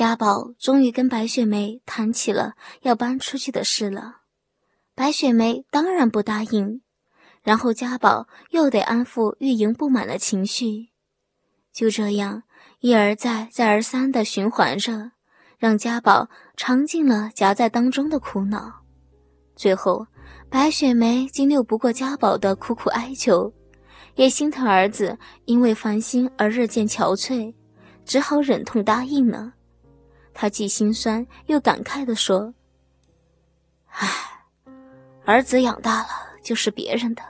家宝终于跟白雪梅谈起了要搬出去的事了，白雪梅当然不答应，然后家宝又得安抚玉莹不满的情绪，就这样一而再再而三的循环着，让家宝尝尽了夹在当中的苦恼。最后，白雪梅经拗不过家宝的苦苦哀求，也心疼儿子因为烦心而日渐憔悴，只好忍痛答应了。他既心酸又感慨地说：“唉，儿子养大了就是别人的，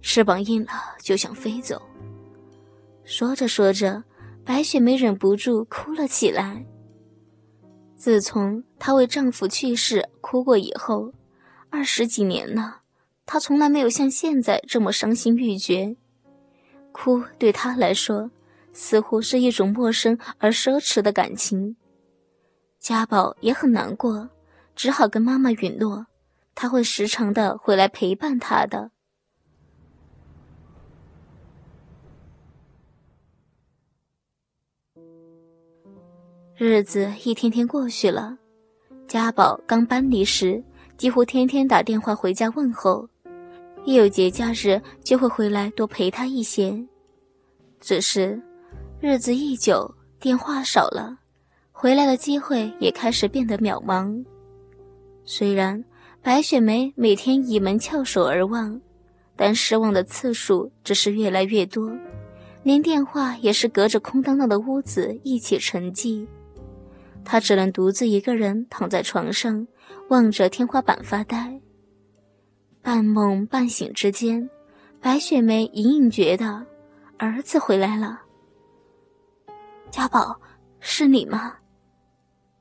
翅膀硬了就想飞走。”说着说着，白雪梅忍不住哭了起来。自从她为丈夫去世哭过以后，二十几年了，她从来没有像现在这么伤心欲绝。哭对她来说，似乎是一种陌生而奢侈的感情。家宝也很难过，只好跟妈妈允诺，他会时常的回来陪伴他的。日子一天天过去了，家宝刚搬离时，几乎天天打电话回家问候，一有节假日就会回来多陪他一些。只是，日子一久，电话少了。回来的机会也开始变得渺茫。虽然白雪梅每天倚门翘首而望，但失望的次数只是越来越多，连电话也是隔着空荡荡的屋子一起沉寂。她只能独自一个人躺在床上，望着天花板发呆。半梦半醒之间，白雪梅隐隐觉得儿子回来了。家宝，是你吗？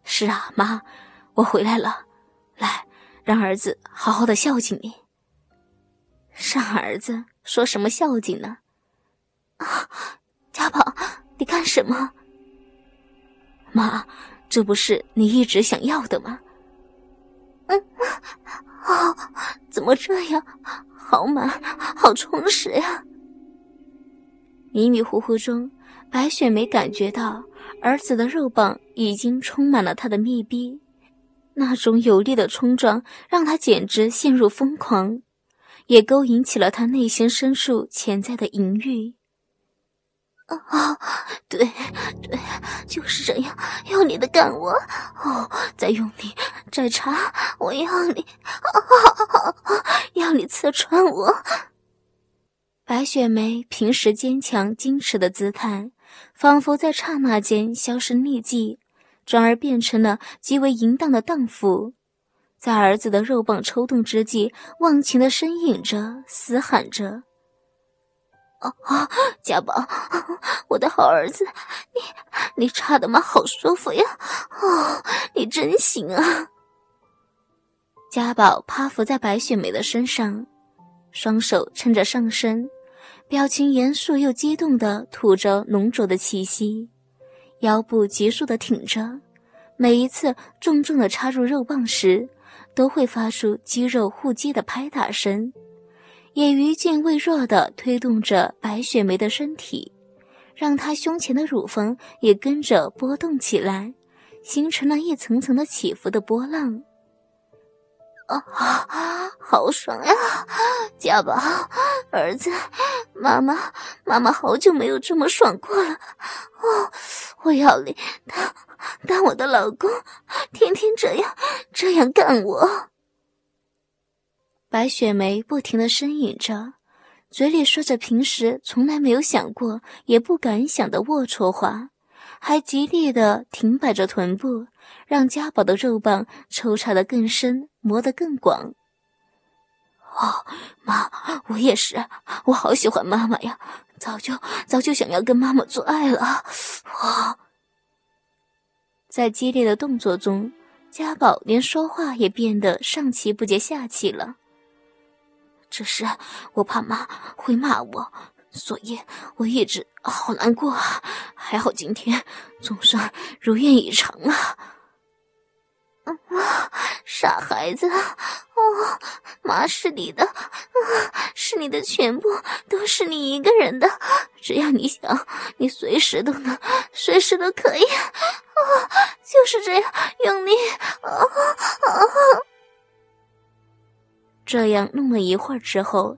是啊，妈，我回来了，来，让儿子好好的孝敬你。让儿子说什么孝敬呢？啊，家宝，你干什么？妈，这不是你一直想要的吗？嗯，哦，怎么这样？好满，好充实呀！迷迷糊糊中，白雪梅感觉到。儿子的肉棒已经充满了他的密闭，那种有力的冲撞让他简直陷入疯狂，也勾引起了他内心深处潜在的淫欲。啊，对对，就是这样，用力的干我，哦，再用力，再插，我要你，啊，要你刺穿我。白雪梅平时坚强矜持的姿态。仿佛在刹那间销声匿迹，转而变成了极为淫荡的荡妇，在儿子的肉棒抽动之际，忘情的呻吟着，嘶喊着：“啊啊，家宝，我的好儿子，你你插的嘛好舒服呀！哦，你真行啊！”家宝趴伏在白雪梅的身上，双手撑着上身。表情严肃又激动的吐着浓浊的气息，腰部急速的挺着，每一次重重的插入肉棒时，都会发出肌肉互击的拍打声，也余劲未弱的推动着白雪梅的身体，让她胸前的乳房也跟着波动起来，形成了一层层的起伏的波浪。啊，好爽呀！家宝，儿子，妈妈，妈妈好久没有这么爽过了。哦，我要你当当我的老公，天天这样这样干我。白雪梅不停的呻吟着，嘴里说着平时从来没有想过也不敢想的龌龊话，还极力的挺摆着臀部。让家宝的肉棒抽插的更深，磨得更广。哦，妈，我也是，我好喜欢妈妈呀，早就早就想要跟妈妈做爱了。哇！在激烈的动作中，家宝连说话也变得上气不接下气了。只是我怕妈会骂我，所以我一直好难过。还好今天总算如愿以偿啊。啊，傻孩子！哦，妈是你的，啊是你的全部，都是你一个人的。只要你想，你随时都能，随时都可以。啊，就是这样用力，啊啊！这样弄了一会儿之后，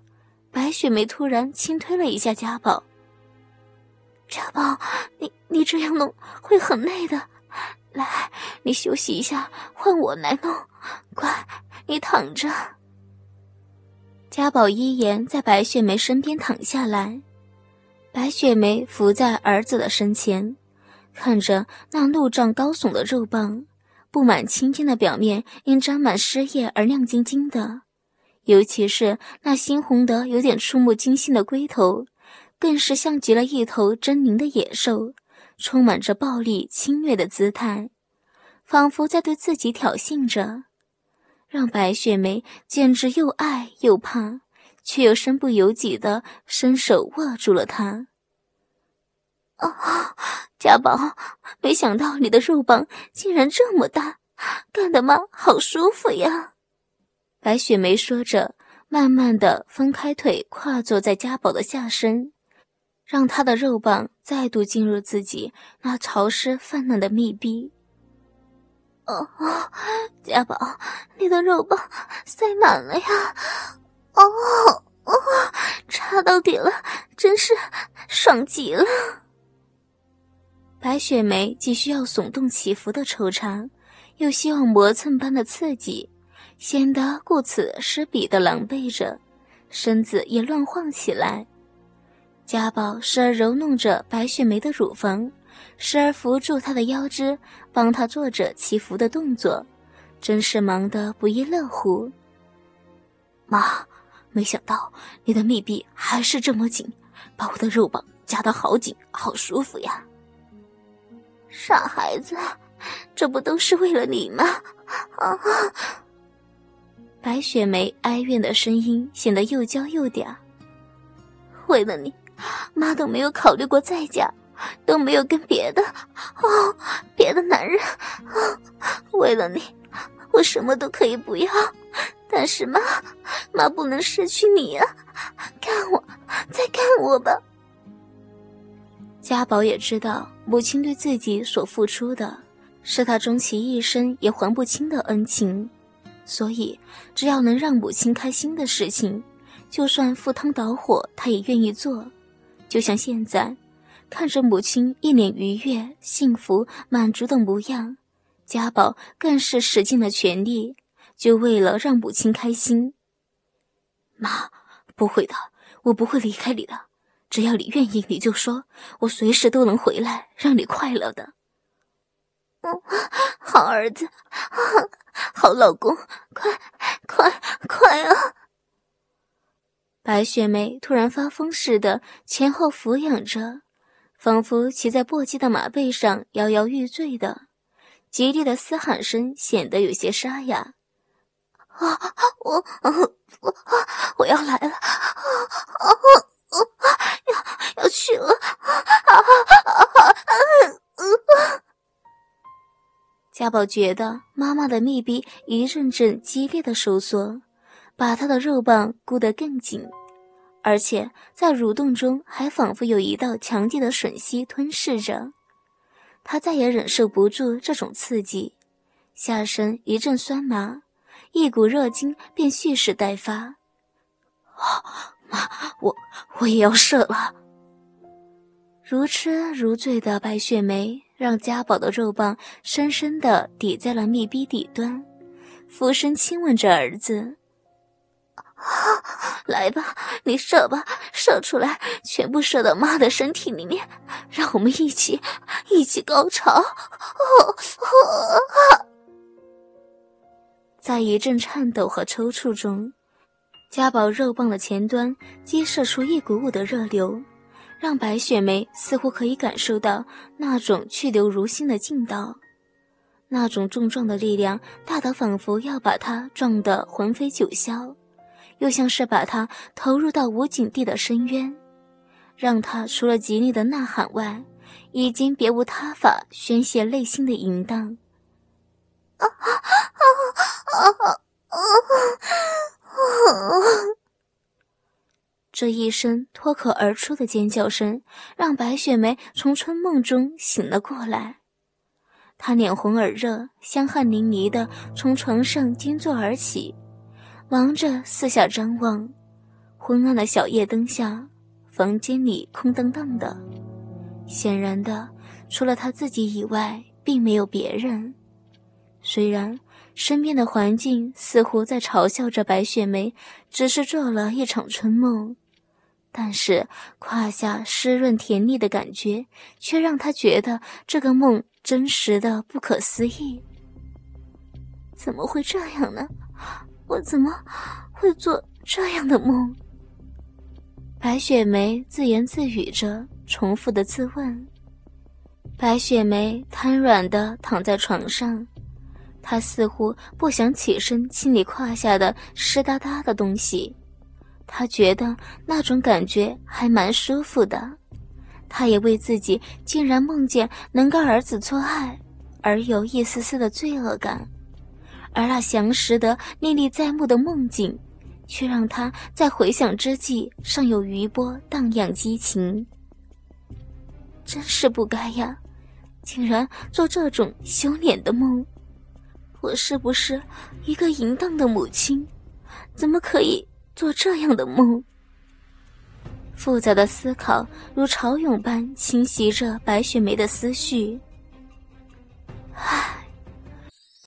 白雪梅突然轻推了一下家宝。家宝，你你这样弄会很累的，来，你休息一下，换我来弄。乖，你躺着。家宝依言在白雪梅身边躺下来，白雪梅伏在儿子的身前，看着那怒胀高耸的肉棒，布满青筋的表面因沾满湿液而亮晶晶的，尤其是那猩红的有点触目惊心的龟头，更是像极了一头狰狞的野兽，充满着暴力侵略的姿态，仿佛在对自己挑衅着。让白雪梅简直又爱又怕，却又身不由己的伸手握住了她。啊，家宝，没想到你的肉棒竟然这么大，干的妈好舒服呀！白雪梅说着，慢慢的分开腿，跨坐在家宝的下身，让他的肉棒再度进入自己那潮湿泛滥的密闭。哦，家宝，你的肉棒塞满了呀！哦哦，插到底了，真是爽极了。白雪梅既需要耸动起伏的抽插，又希望磨蹭般的刺激，显得顾此失彼的狼狈着，身子也乱晃起来。家宝时而揉弄着白雪梅的乳房。时而扶住她的腰肢，帮她做着祈福的动作，真是忙得不亦乐乎。妈，没想到你的密闭还是这么紧，把我的肉棒夹得好紧，好舒服呀！傻孩子，这不都是为了你吗？啊！白雪梅哀怨的声音显得又娇又嗲。为了你，妈都没有考虑过再嫁。都没有跟别的哦，别的男人哦，为了你，我什么都可以不要，但是妈，妈不能失去你啊！看我，再看我吧。家宝也知道母亲对自己所付出的，是他终其一生也还不清的恩情，所以只要能让母亲开心的事情，就算赴汤蹈火，他也愿意做。就像现在。看着母亲一脸愉悦、幸福、满足的模样，家宝更是使尽了全力，就为了让母亲开心。妈，不会的，我不会离开你的，只要你愿意，你就说，我随时都能回来，让你快乐的。嗯，好儿子，好老公，快，快，快啊！白雪梅突然发疯似的前后俯仰着。仿佛骑在簸箕的马背上摇摇欲坠的，极力的嘶喊声显得有些沙哑。啊，我，我，我要来了！啊啊啊！要要去了！啊啊啊！家宝觉得妈妈的密闭一阵阵激烈的收缩，把他的肉棒箍得更紧。而且在蠕动中，还仿佛有一道强劲的吮吸吞噬着他，再也忍受不住这种刺激，下身一阵酸麻，一股热精便蓄势待发。妈，我我也要射了！如痴如醉的白雪梅让家宝的肉棒深深地抵在了密闭底端，俯身亲吻着儿子。来吧，你射吧，射出来，全部射到妈的身体里面，让我们一起，一起高潮。在一阵颤抖和抽搐中，家宝肉棒的前端激射出一股股的热流，让白雪梅似乎可以感受到那种去留如新的劲道，那种重撞的力量大得仿佛要把她撞得魂飞九霄。又像是把他投入到无尽地的深渊，让他除了极力的呐喊外，已经别无他法宣泄内心的淫荡。这一声脱口而出的尖叫声，让白雪梅从春梦中醒了过来。她脸红耳热，香汗淋漓的从床上惊坐而起，忙着四下张望。昏暗的小夜灯下，房间里空荡荡的，显然的，除了他自己以外，并没有别人。虽然身边的环境似乎在嘲笑着白雪梅，只是做了一场春梦。但是胯下湿润甜腻的感觉，却让他觉得这个梦真实的不可思议。怎么会这样呢？我怎么会做这样的梦？白雪梅自言自语着，重复的自问。白雪梅瘫软的躺在床上，她似乎不想起身清理胯下的湿哒哒的东西。她觉得那种感觉还蛮舒服的，她也为自己竟然梦见能跟儿子做爱而有一丝丝的罪恶感，而那详实的历历在目的梦境，却让他在回想之际尚有余波荡漾激情。真是不该呀，竟然做这种羞脸的梦！我是不是一个淫荡的母亲？怎么可以？做这样的梦，复杂的思考如潮涌般侵袭着白雪梅的思绪。唉